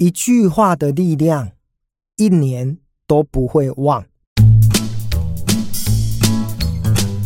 一句话的力量，一年都不会忘。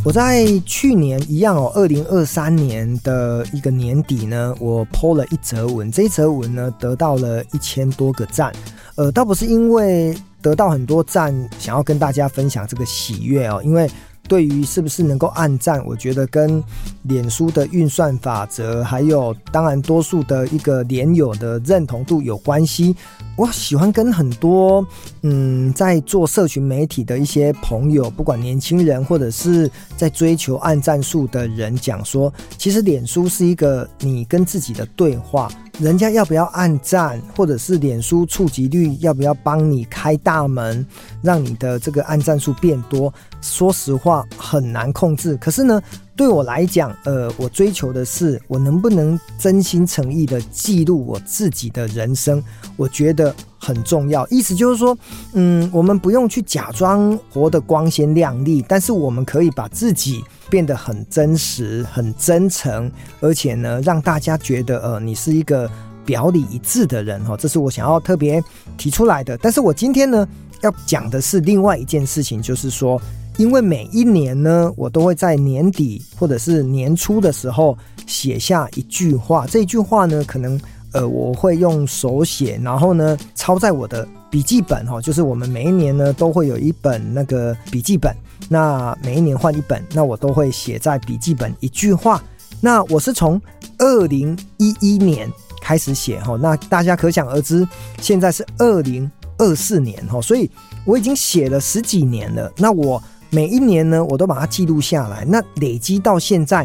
我在去年一样哦，二零二三年的一个年底呢，我 po 了一则文，这一则文呢得到了一千多个赞。呃，倒不是因为得到很多赞，想要跟大家分享这个喜悦哦，因为对于是不是能够按赞，我觉得跟脸书的运算法则，还有当然多数的一个脸友的认同度有关系。我喜欢跟很多嗯，在做社群媒体的一些朋友，不管年轻人或者是在追求按赞数的人讲说，其实脸书是一个你跟自己的对话，人家要不要按赞，或者是脸书触及率要不要帮你开大门，让你的这个按赞数变多，说实话很难控制。可是呢，对我来讲，呃，我追求的是我能不能真心诚意的记录我自己的人生，我觉得很重要。意思就是说，嗯，我们不用去假装活得光鲜亮丽，但是我们可以把自己变得很真实、很真诚，而且呢，让大家觉得，呃，你是一个表里一致的人哈。这是我想要特别提出来的。但是我今天呢，要讲的是另外一件事情，就是说。因为每一年呢，我都会在年底或者是年初的时候写下一句话。这句话呢，可能呃我会用手写，然后呢抄在我的笔记本哈。就是我们每一年呢都会有一本那个笔记本，那每一年换一本，那我都会写在笔记本一句话。那我是从二零一一年开始写哈，那大家可想而知，现在是二零二四年哈，所以我已经写了十几年了。那我。每一年呢，我都把它记录下来。那累积到现在，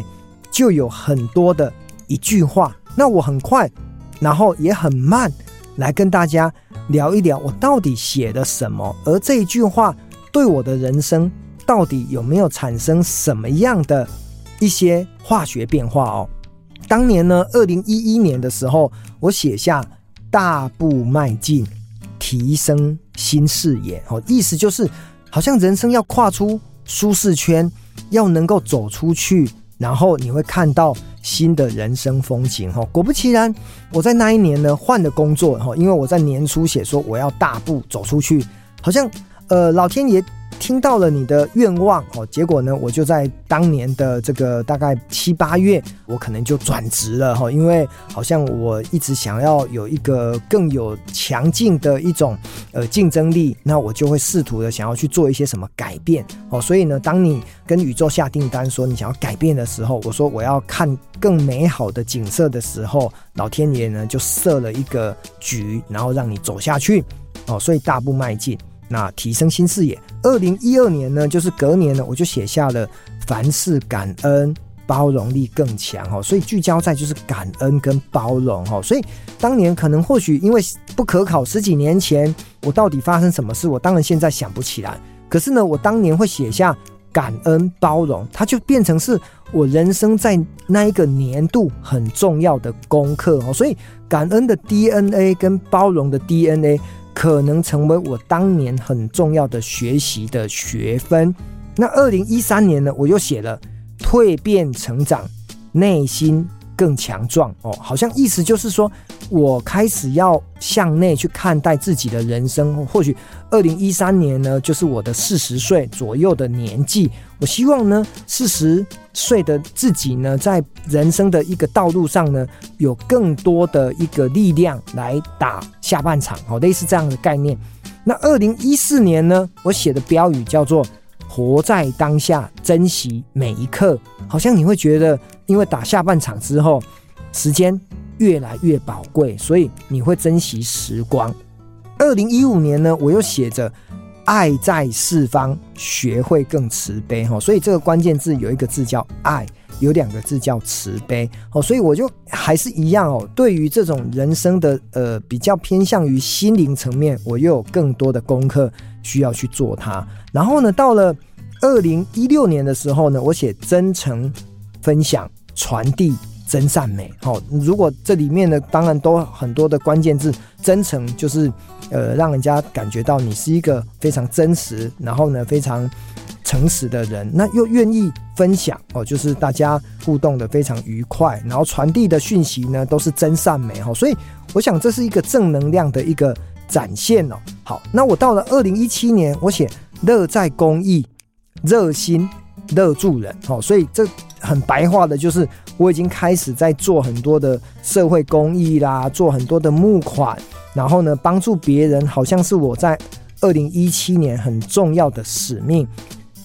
就有很多的一句话。那我很快，然后也很慢，来跟大家聊一聊我到底写的什么，而这一句话对我的人生到底有没有产生什么样的一些化学变化哦？当年呢，二零一一年的时候，我写下大步迈进，提升新视野。哦，意思就是。好像人生要跨出舒适圈，要能够走出去，然后你会看到新的人生风景。哈，果不其然，我在那一年呢换了工作。哈，因为我在年初写说我要大步走出去，好像呃老天爷。听到了你的愿望哦，结果呢，我就在当年的这个大概七八月，我可能就转职了哈，因为好像我一直想要有一个更有强劲的一种呃竞争力，那我就会试图的想要去做一些什么改变哦。所以呢，当你跟宇宙下订单说你想要改变的时候，我说我要看更美好的景色的时候，老天爷呢就设了一个局，然后让你走下去哦。所以大步迈进。那提升新视野，二零一二年呢，就是隔年呢，我就写下了凡事感恩，包容力更强哦，所以聚焦在就是感恩跟包容哦，所以当年可能或许因为不可考，十几年前我到底发生什么事，我当然现在想不起来。可是呢，我当年会写下感恩包容，它就变成是我人生在那一个年度很重要的功课哦，所以感恩的 DNA 跟包容的 DNA。可能成为我当年很重要的学习的学分。那二零一三年呢，我又写了蜕变成长，内心更强壮哦，好像意思就是说我开始要向内去看待自己的人生。或许二零一三年呢，就是我的四十岁左右的年纪。我希望呢，四十岁的自己呢，在人生的一个道路上呢，有更多的一个力量来打下半场，哦，类似这样的概念。那二零一四年呢，我写的标语叫做“活在当下，珍惜每一刻”。好像你会觉得，因为打下半场之后，时间越来越宝贵，所以你会珍惜时光。二零一五年呢，我又写着。爱在四方，学会更慈悲哈，所以这个关键字有一个字叫爱，有两个字叫慈悲哦，所以我就还是一样哦。对于这种人生的呃比较偏向于心灵层面，我又有更多的功课需要去做它。然后呢，到了二零一六年的时候呢，我写真诚分享、传递真善美。好，如果这里面呢，当然都很多的关键字，真诚就是呃，让人家感觉到你是一个非常真实，然后呢，非常诚实的人，那又愿意分享哦，就是大家互动的非常愉快，然后传递的讯息呢都是真善美哈，所以我想这是一个正能量的一个展现哦。好，那我到了二零一七年，我写乐在公益，热心乐助人，好，所以这很白话的就是我已经开始在做很多的社会公益啦，做很多的募款，然后呢帮助别人，好像是我在二零一七年很重要的使命。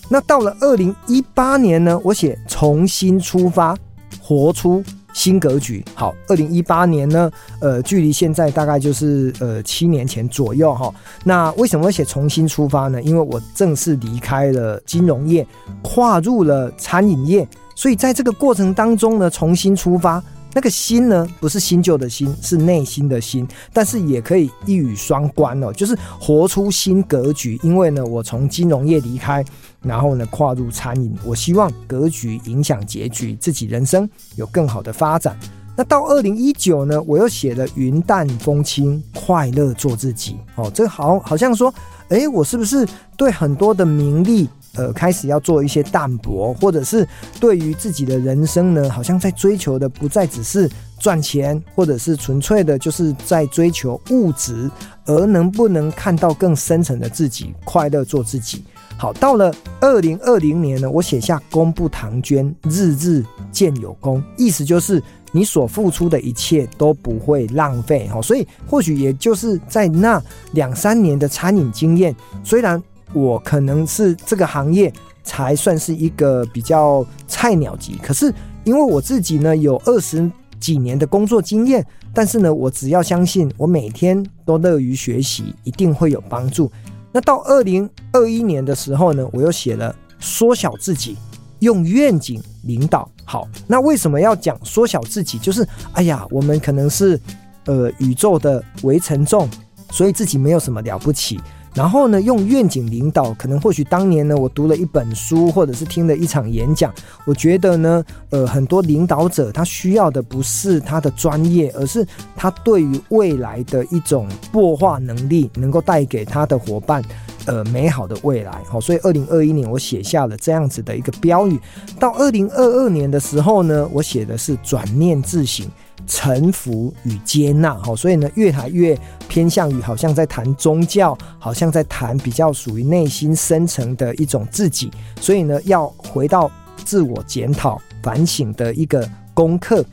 那到了二零一八年呢，我写重新出发，活出新格局。好，二零一八年呢，呃，距离现在大概就是呃七年前左右哈。那为什么写重新出发呢？因为我正式离开了金融业，跨入了餐饮业，所以在这个过程当中呢，重新出发。那个新呢，不是新旧的新，是内心的新，但是也可以一语双关哦，就是活出新格局。因为呢，我从金融业离开，然后呢，跨入餐饮，我希望格局影响结局，自己人生有更好的发展。那到二零一九呢，我又写了云淡风轻，快乐做自己。哦，这好好像说，诶，我是不是对很多的名利？呃，开始要做一些淡薄，或者是对于自己的人生呢，好像在追求的不再只是赚钱，或者是纯粹的就是在追求物质，而能不能看到更深层的自己，快乐做自己。好，到了二零二零年呢，我写下功不唐捐，日日见有功，意思就是你所付出的一切都不会浪费。好，所以或许也就是在那两三年的餐饮经验，虽然。我可能是这个行业才算是一个比较菜鸟级，可是因为我自己呢有二十几年的工作经验，但是呢，我只要相信我每天都乐于学习，一定会有帮助。那到二零二一年的时候呢，我又写了缩小自己，用愿景领导。好，那为什么要讲缩小自己？就是哎呀，我们可能是呃宇宙的微尘众，所以自己没有什么了不起。然后呢，用愿景领导，可能或许当年呢，我读了一本书，或者是听了一场演讲，我觉得呢，呃，很多领导者他需要的不是他的专业，而是他对于未来的一种擘画能力，能够带给他的伙伴，呃，美好的未来。好，所以二零二一年我写下了这样子的一个标语。到二零二二年的时候呢，我写的是转念自省。臣服与接纳，好，所以呢，越来越偏向于好像在谈宗教，好像在谈比较属于内心深层的一种自己，所以呢，要回到自我检讨、反省的一个功课。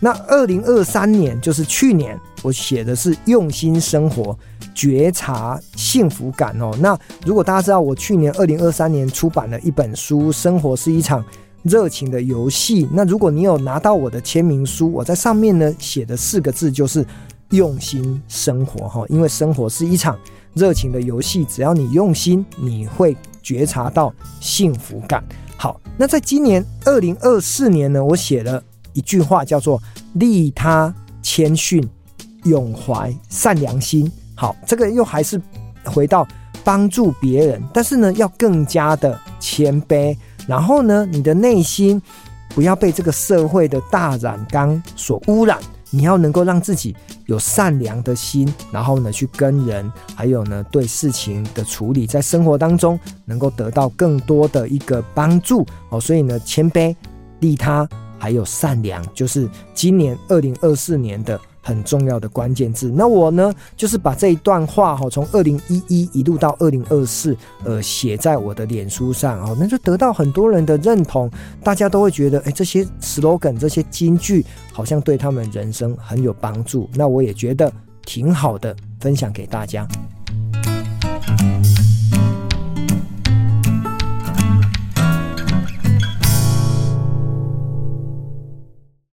那二零二三年就是去年，我写的是用心生活，觉察幸福感哦。那如果大家知道，我去年二零二三年出版了一本书，《生活是一场》。热情的游戏。那如果你有拿到我的签名书，我在上面呢写的四个字就是用心生活哈。因为生活是一场热情的游戏，只要你用心，你会觉察到幸福感。好，那在今年二零二四年呢，我写了一句话叫做利他谦逊，永怀善良心。好，这个又还是回到帮助别人，但是呢，要更加的谦卑。然后呢，你的内心不要被这个社会的大染缸所污染，你要能够让自己有善良的心，然后呢，去跟人，还有呢，对事情的处理，在生活当中能够得到更多的一个帮助哦。所以呢，谦卑、利他，还有善良，就是今年二零二四年的。很重要的关键字。那我呢，就是把这一段话哈，从二零一一一路到二零二四，呃，写在我的脸书上哦，那就得到很多人的认同，大家都会觉得，哎，这些 slogan 这些金句好像对他们人生很有帮助。那我也觉得挺好的，分享给大家。